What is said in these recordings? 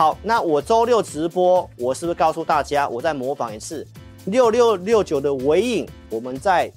好，那我周六直播，我是不是告诉大家，我再模仿一次六六六九的尾影，我们在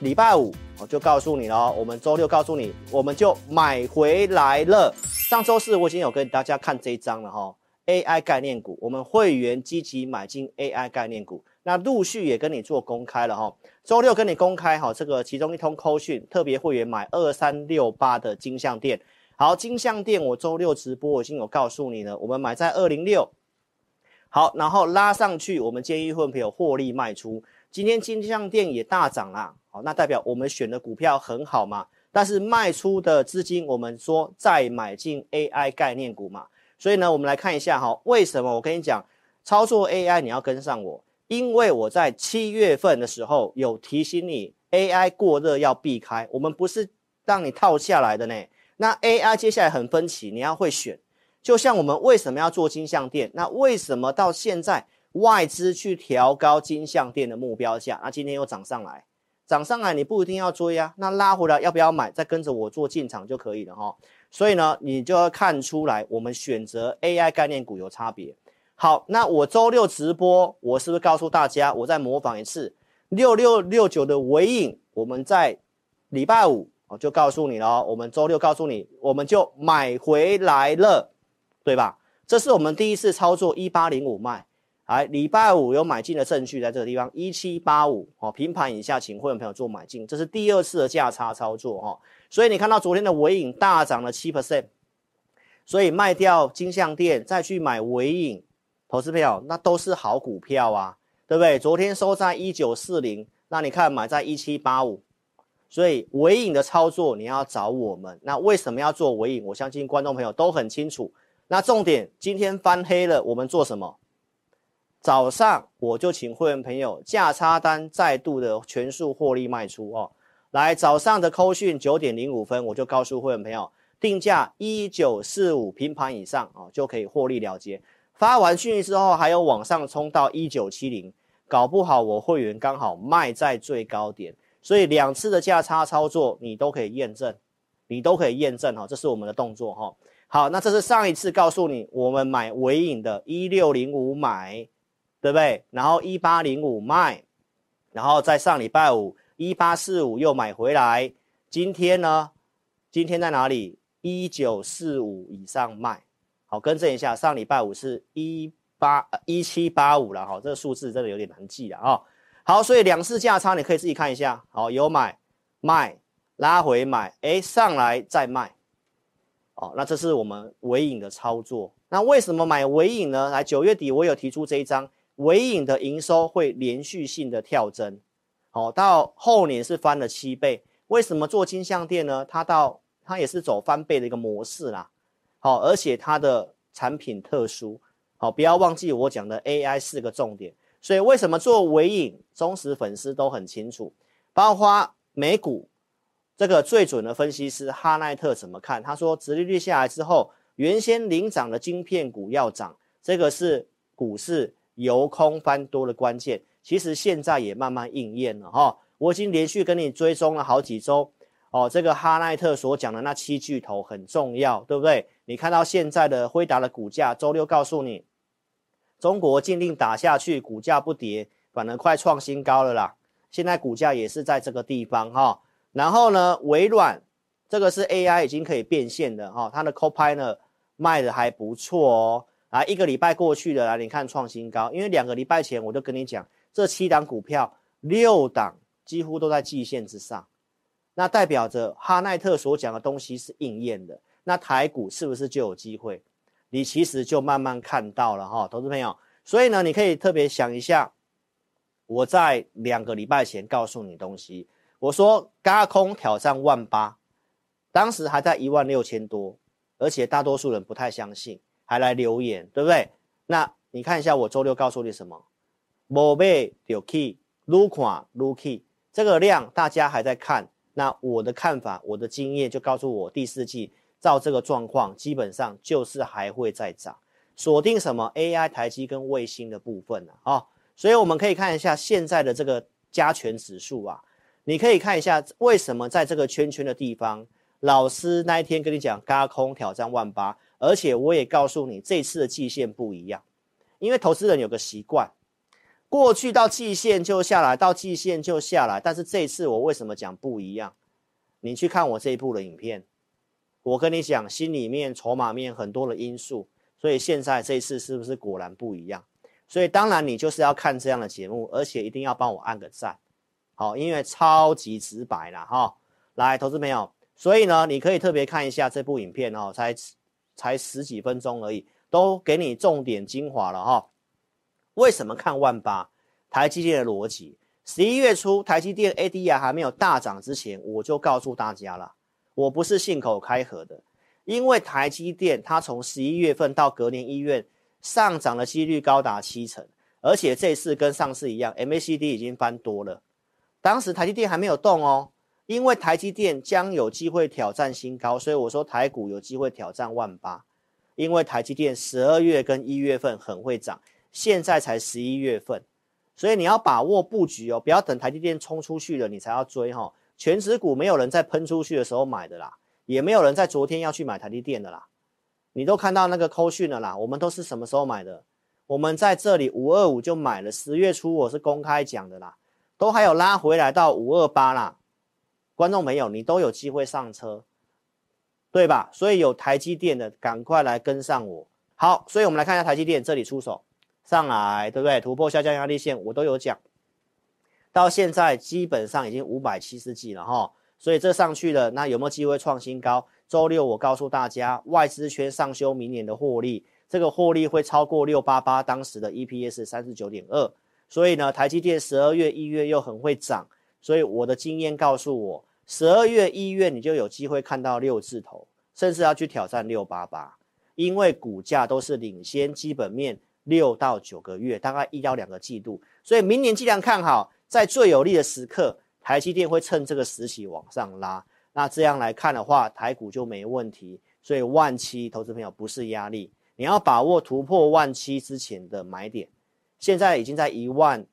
礼拜五我就告诉你了，我们周六告诉你，我们就买回来了。上周四我已经有跟大家看这一张了哈，AI 概念股，我们会员积极买进 AI 概念股。那陆续也跟你做公开了哈，周六跟你公开哈，这个其中一通扣讯，特别会员买二三六八的金像店，好，金像电我周六直播我已经有告诉你了，我们买在二零六，好，然后拉上去，我们建议会员朋友获利卖出，今天金像电也大涨啦，好，那代表我们选的股票很好嘛，但是卖出的资金我们说再买进 AI 概念股嘛，所以呢，我们来看一下哈，为什么我跟你讲操作 AI 你要跟上我。因为我在七月份的时候有提醒你，AI 过热要避开，我们不是让你套下来的呢。那 AI 接下来很分歧，你要会选。就像我们为什么要做金像店？那为什么到现在外资去调高金像店的目标价？那今天又涨上来，涨上来你不一定要追啊。那拉回来要不要买？再跟着我做进场就可以了哈。所以呢，你就要看出来，我们选择 AI 概念股有差别。好，那我周六直播，我是不是告诉大家，我再模仿一次六六六九的尾影？我们在礼拜五我就告诉你了，我们周六告诉你，我们就买回来了，对吧？这是我们第一次操作一八零五卖，来礼拜五有买进的证据在这个地方一七八五哦，平盘以下请会员朋友做买进，这是第二次的价差操作哈，所以你看到昨天的尾影大涨了七 percent，所以卖掉金像电再去买尾影。投资票那都是好股票啊，对不对？昨天收在一九四零，那你看买在一七八五，所以尾影的操作你要找我们。那为什么要做尾影？我相信观众朋友都很清楚。那重点今天翻黑了，我们做什么？早上我就请会员朋友价差单再度的全数获利卖出哦。来早上的扣讯九点零五分，我就告诉会员朋友定价一九四五平盘以上哦，就可以获利了结。发完讯息之后，还有往上冲到一九七零，搞不好我会员刚好卖在最高点，所以两次的价差操作你都可以验证，你都可以验证哈，这是我们的动作哈。好，那这是上一次告诉你我们买尾影的一六零五买，对不对？然后一八零五卖，然后在上礼拜五一八四五又买回来，今天呢？今天在哪里？一九四五以上卖。好，更正一下，上礼拜五是一八一七八五了哈，这个数字真的有点难记了啊。好，所以两次价差你可以自己看一下。好，有买卖拉回买，哎，上来再卖。哦，那这是我们尾影的操作。那为什么买尾影呢？来，九月底我有提出这一张尾影的营收会连续性的跳增。好，到后年是翻了七倍。为什么做金像电呢？它到它也是走翻倍的一个模式啦。好，而且它的产品特殊，好，不要忘记我讲的 AI 四个重点。所以为什么做尾影，忠实粉丝都很清楚。包括美股这个最准的分析师哈奈特怎么看？他说，殖利率下来之后，原先领涨的晶片股要涨，这个是股市由空翻多的关键。其实现在也慢慢应验了哈。我已经连续跟你追踪了好几周。哦，这个哈奈特所讲的那七巨头很重要，对不对？你看到现在的辉达的股价，周六告诉你，中国禁令打下去，股价不跌，反而快创新高了啦。现在股价也是在这个地方哈、然后呢，微软这个是 AI 已经可以变现的哈、它的 Copilot 卖的还不错哦。啊，一个礼拜过去了，来你看创新高，因为两个礼拜前我就跟你讲，这七档股票六档几乎都在季线之上。那代表着哈奈特所讲的东西是应验的，那台股是不是就有机会？你其实就慢慢看到了哈，投资朋友。所以呢，你可以特别想一下，我在两个礼拜前告诉你东西，我说高空挑战万八，当时还在一万六千多，而且大多数人不太相信，还来留言，对不对？那你看一下我周六告诉你什么？没买就起，愈看愈起，这个量大家还在看。那我的看法，我的经验就告诉我，第四季照这个状况，基本上就是还会再涨。锁定什么 AI、台积跟卫星的部分呢？啊，所以我们可以看一下现在的这个加权指数啊，你可以看一下为什么在这个圈圈的地方，老师那一天跟你讲，嘎空挑战万八，而且我也告诉你，这次的季线不一样，因为投资人有个习惯，过去到季线就下来，到季线就下来，但是这次我为什么讲不一样？你去看我这一部的影片，我跟你讲，心里面、筹码面很多的因素，所以现在这一次是不是果然不一样？所以当然你就是要看这样的节目，而且一定要帮我按个赞，好，因为超级直白啦哈。来，投资朋友，所以呢，你可以特别看一下这部影片哦，才才十几分钟而已，都给你重点精华了哈。为什么看万八？台积电的逻辑，十一月初台积电 ADR 还没有大涨之前，我就告诉大家了，我不是信口开河的，因为台积电它从十一月份到隔年一月上涨的几率高达七成，而且这次跟上次一样，MACD 已经翻多了，当时台积电还没有动哦。因为台积电将有机会挑战新高，所以我说台股有机会挑战万八。因为台积电十二月跟一月份很会涨，现在才十一月份，所以你要把握布局哦，不要等台积电冲出去了你才要追哈。全指股没有人在喷出去的时候买的啦，也没有人在昨天要去买台积电的啦。你都看到那个扣讯了啦，我们都是什么时候买的？我们在这里五二五就买了，十月初我是公开讲的啦，都还有拉回来到五二八啦。观众朋友，你都有机会上车，对吧？所以有台积电的，赶快来跟上我。好，所以我们来看一下台积电这里出手上来，对不对？突破下降压力线，我都有讲。到现在基本上已经五百七十几了哈，所以这上去了，那有没有机会创新高？周六我告诉大家，外资圈上修明年的获利，这个获利会超过六八八当时的 EPS 三十九点二。所以呢，台积电十二月、一月又很会涨。所以我的经验告诉我，十二月、一月你就有机会看到六字头，甚至要去挑战六八八，因为股价都是领先基本面六到九个月，大概一到两个季度。所以明年既然看好，在最有利的时刻，台积电会趁这个时期往上拉。那这样来看的话，台股就没问题。所以万七投资朋友不是压力，你要把握突破万七之前的买点。现在已经在一万。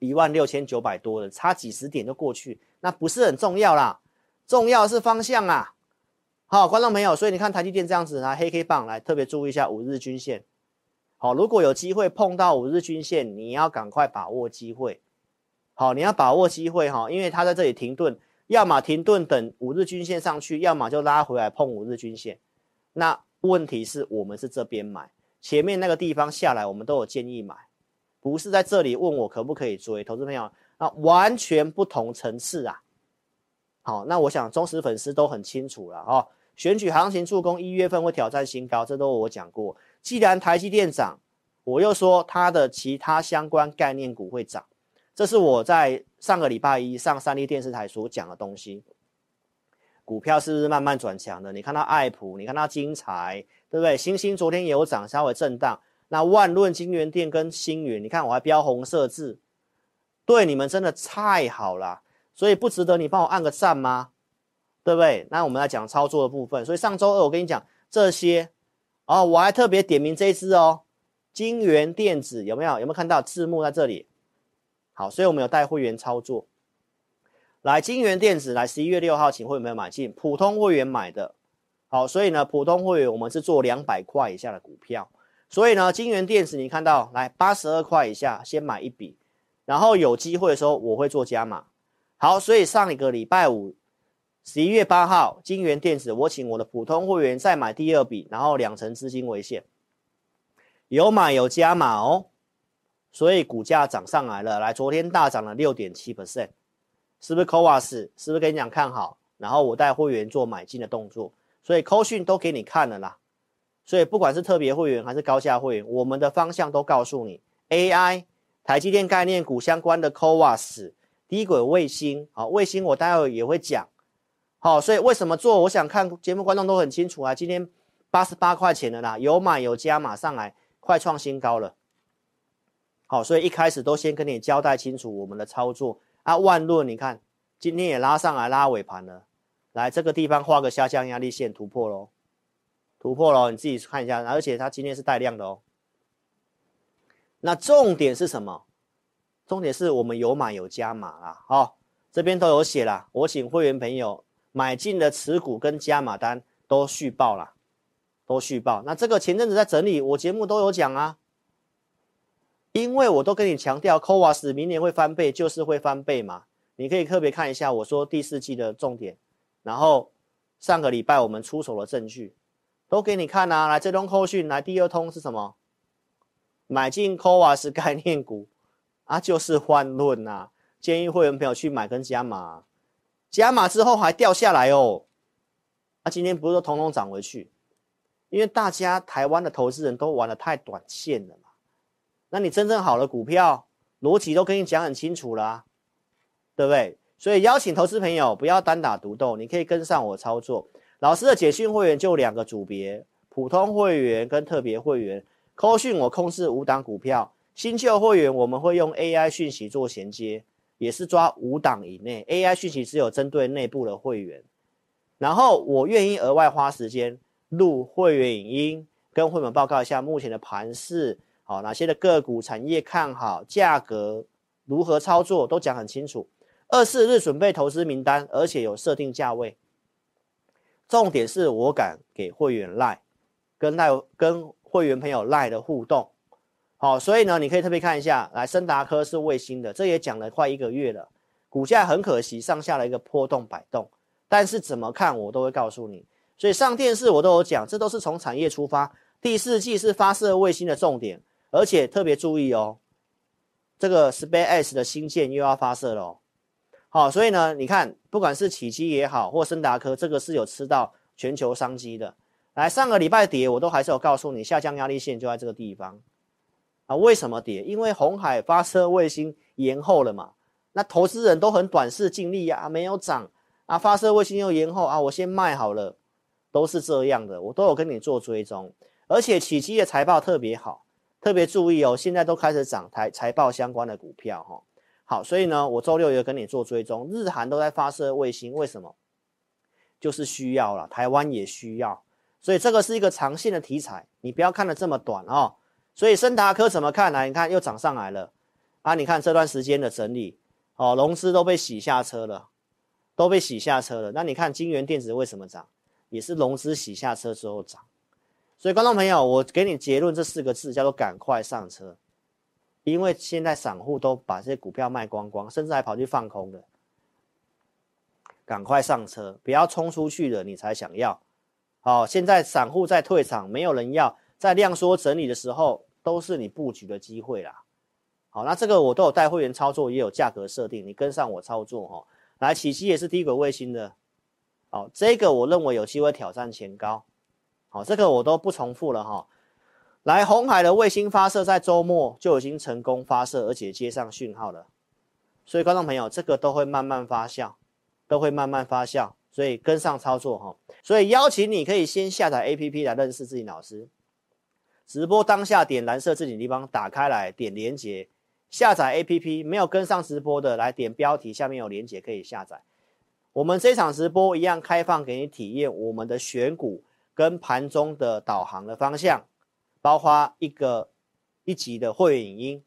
一万六千九百多了，差几十点就过去，那不是很重要啦，重要是方向啊。好，观众朋友，所以你看台积电这样子拿黑 K 棒来特别注意一下五日均线。好，如果有机会碰到五日均线，你要赶快把握机会。好，你要把握机会哈，因为它在这里停顿，要么停顿等五日均线上去，要么就拉回来碰五日均线。那问题是我们是这边买，前面那个地方下来，我们都有建议买。不是在这里问我可不可以追，投资朋友，那完全不同层次啊。好，那我想忠实粉丝都很清楚了哈、哦。选举行情助攻一月份会挑战新高，这都我讲过。既然台积电涨，我又说它的其他相关概念股会涨，这是我在上个礼拜一上三立电视台所讲的东西。股票是慢慢转强的？你看到爱普，你看到精彩，对不对？星星昨天也有涨，稍微震荡。那万润、京元电跟星云，你看我还标红色字，对你们真的太好了，所以不值得你帮我按个赞吗？对不对？那我们来讲操作的部分。所以上周二我跟你讲这些，哦，我还特别点名这一支哦，金元电子有没有？有没有看到字幕在这里？好，所以我们有带会员操作。来，京元电子来十一月六号，请会员们买进，普通会员买的。好，所以呢，普通会员我们是做两百块以下的股票。所以呢，金元电子你看到来八十二块以下先买一笔，然后有机会的时候我会做加码。好，所以上一个礼拜五，十一月八号，京元电子我请我的普通会员再买第二笔，然后两成资金为限，有买有加码哦。所以股价涨上来了，来昨天大涨了六点七 percent，是不是 CoWAS？是不是跟你讲看好？然后我带会员做买进的动作，所以扣讯都给你看了啦。所以不管是特别会员还是高价会员，我们的方向都告诉你：AI、台积电概念股相关的 CoWAS、低轨卫星。好，卫星我待会也会讲。好，所以为什么做？我想看节目观众都很清楚啊。今天八十八块钱的啦，有买有加马上来，快创新高了。好，所以一开始都先跟你交代清楚我们的操作啊。万润，你看今天也拉上来拉尾盘了，来这个地方画个下降压力线突破喽。突破喽，你自己看一下，而且它今天是带量的哦。那重点是什么？重点是我们有买有加码啦，好，这边都有写啦。我请会员朋友买进的持股跟加码单都续报啦。都续报。那这个前阵子在整理，我节目都有讲啊，因为我都跟你强调，CoWoS 明年会翻倍，就是会翻倍嘛。你可以特别看一下我说第四季的重点，然后上个礼拜我们出手的证据都给你看啊。来，这通扣讯，来第二通是什么？买进 CoWoS 概念股啊，就是欢论呐。建议会员朋友去买跟加码，加码之后还掉下来哦。啊，今天不是说统统涨回去？因为大家台湾的投资人都玩的太短线了嘛。那你真正好的股票逻辑都跟你讲很清楚啦、啊。对不对？所以邀请投资朋友不要单打独斗，你可以跟上我操作。老师的简讯会员就两个组别：普通会员跟特别会员。扣讯我控制五档股票，新旧会员我们会用 AI 讯息做衔接，也是抓五档以内。AI 讯息只有针对内部的会员。然后我愿意额外花时间录会员影音，跟会员报告一下目前的盘势，好，哪些的个股产业看好，价格如何操作都讲很清楚。二四日准备投资名单，而且有设定价位。重点是我敢给会员赖，跟赖跟会员朋友赖的互动，好，所以呢，你可以特别看一下，来，升达科是卫星的，这也讲了快一个月了，股价很可惜上下了一个波动摆动，但是怎么看我都会告诉你，所以上电视我都有讲，这都是从产业出发，第四季是发射卫星的重点，而且特别注意哦，这个 SpaceX 的新舰又要发射了哦。好，所以呢，你看，不管是启基也好，或升达科，这个是有吃到全球商机的。来，上个礼拜跌，我都还是有告诉你，下降压力线就在这个地方。啊，为什么跌？因为红海发射卫星延后了嘛。那投资人都很短视近利啊，没有涨啊，发射卫星又延后啊，我先卖好了，都是这样的，我都有跟你做追踪。而且启基的财报特别好，特别注意哦，现在都开始涨台财报相关的股票哈。好，所以呢，我周六也跟你做追踪，日韩都在发射卫星，为什么？就是需要了，台湾也需要，所以这个是一个长线的题材，你不要看得这么短哦。所以升达科怎么看呢？你看又涨上来了啊！你看这段时间的整理，哦，融资都被洗下车了，都被洗下车了。那你看金元电子为什么涨？也是融资洗下车之后涨。所以观众朋友，我给你结论这四个字，叫做赶快上车。因为现在散户都把这些股票卖光光，甚至还跑去放空的，赶快上车，不要冲出去了，你才想要。好，现在散户在退场，没有人要，在量缩整理的时候，都是你布局的机会啦。好，那这个我都有带会员操作，也有价格设定，你跟上我操作哦。来，启碁也是低轨卫星的，好，这个我认为有机会挑战前高。好，这个我都不重复了哈。来，红海的卫星发射在周末就已经成功发射，而且接上讯号了。所以，观众朋友，这个都会慢慢发酵，都会慢慢发酵。所以跟上操作哈。所以邀请你可以先下载 APP 来认识自己老师。直播当下点蓝色置顶地方，打开来点连接下载 APP。没有跟上直播的，来点标题下面有连接可以下载。我们这场直播一样开放给你体验我们的选股跟盘中的导航的方向。包括一个一级的会员影音，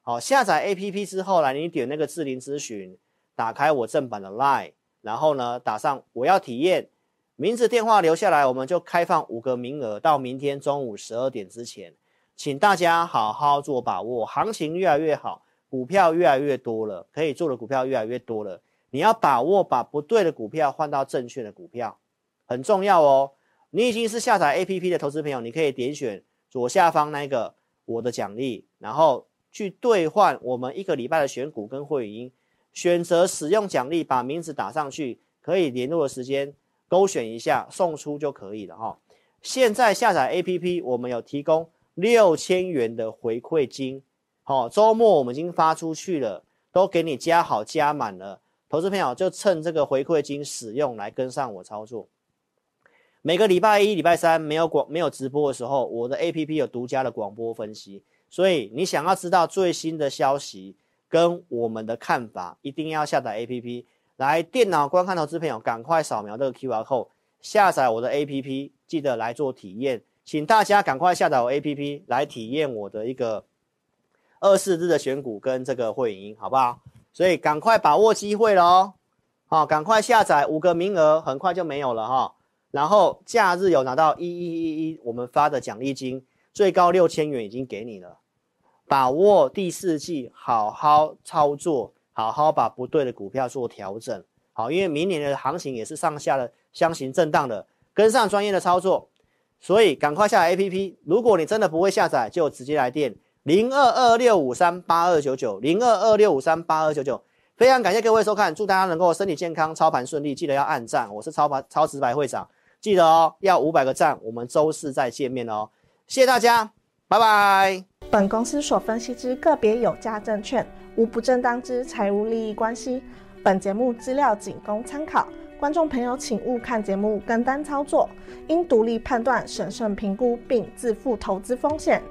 好，下载 APP 之后，来你点那个智霖咨询，打开我正版的 Line，然后呢打上我要体验，名字电话留下来，我们就开放五个名额到明天中午十二点之前，请大家好好做把握，行情越来越好，股票越来越多了，可以做的股票越来越多了，你要把握把不对的股票换到正确的股票，很重要哦。你已经是下载 APP 的投资朋友，你可以点选。左下方那个我的奖励，然后去兑换我们一个礼拜的选股跟会员，选择使用奖励，把名字打上去，可以联络的时间勾选一下送出就可以了哈。现在下载 APP，我们有提供六千元的回馈金，好，周末我们已经发出去了，都给你加好加满了，投资朋友就趁这个回馈金使用来跟上我操作。每个礼拜一、礼拜三没有广、没有直播的时候，我的 APP 有独家的广播分析。所以你想要知道最新的消息跟我们的看法，一定要下载 APP。来电脑观看投资朋友，赶快扫描这个 QR code，下载我的 APP，记得来做体验。请大家赶快下载我 APP 来体验我的一个二四日的选股跟这个会员，好不好？所以赶快把握机会了哦！好，赶快下载，五个名额很快就没有了哈。然后假日有拿到一一一一我们发的奖励金，最高六千元已经给你了。把握第四季，好好操作，好好把不对的股票做调整。好，因为明年的行情也是上下的箱型震荡的，跟上专业的操作。所以赶快下 APP。如果你真的不会下载，就直接来电零二二六五三八二九九零二二六五三八二九九。非常感谢各位收看，祝大家能够身体健康，操盘顺利。记得要按赞，我是超盘超直白会长，记得哦，要五百个赞。我们周四再见面哦，谢谢大家，拜拜。本公司所分析之个别有价证券，无不正当之财务利益关系。本节目资料仅供参考。观众朋友，请勿看节目跟单操作，应独立判断、审慎评估并自负投资风险。